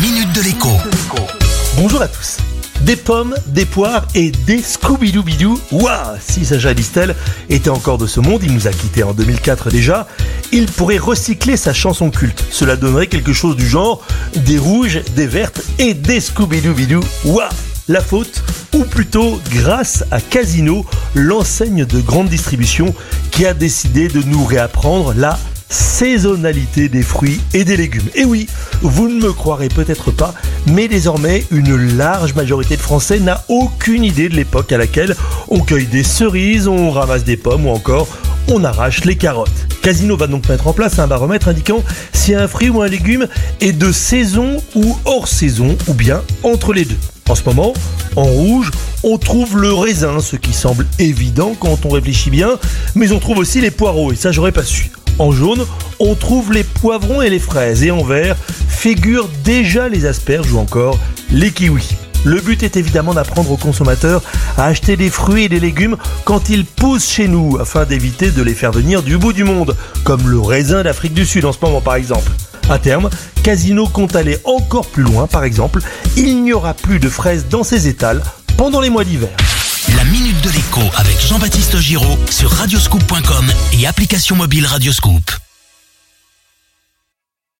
minute de l'écho. Bonjour à tous. Des pommes, des poires et des Scooby-Doo-Bidou. Waouh Si Sacha Distel était encore de ce monde, il nous a quittés en 2004 déjà, il pourrait recycler sa chanson culte. Cela donnerait quelque chose du genre des rouges, des vertes et des Scooby-Doo-Bidou. Waouh la faute, ou plutôt grâce à Casino, l'enseigne de grande distribution qui a décidé de nous réapprendre la saisonnalité des fruits et des légumes. Et oui, vous ne me croirez peut-être pas, mais désormais, une large majorité de Français n'a aucune idée de l'époque à laquelle on cueille des cerises, on ramasse des pommes ou encore on arrache les carottes. Casino va donc mettre en place un baromètre indiquant si un fruit ou un légume est de saison ou hors saison, ou bien entre les deux. En ce moment, en rouge, on trouve le raisin, ce qui semble évident quand on réfléchit bien, mais on trouve aussi les poireaux, et ça j'aurais pas su. En jaune, on trouve les poivrons et les fraises, et en vert figurent déjà les asperges ou encore les kiwis. Le but est évidemment d'apprendre aux consommateurs à acheter des fruits et des légumes quand ils poussent chez nous, afin d'éviter de les faire venir du bout du monde, comme le raisin d'Afrique du Sud en ce moment par exemple. À terme, Casino compte aller encore plus loin, par exemple, il n'y aura plus de fraises dans ses étals pendant les mois d'hiver. La minute de avec Jean-Baptiste Giraud sur radioscoop.com et application mobile Radioscoop.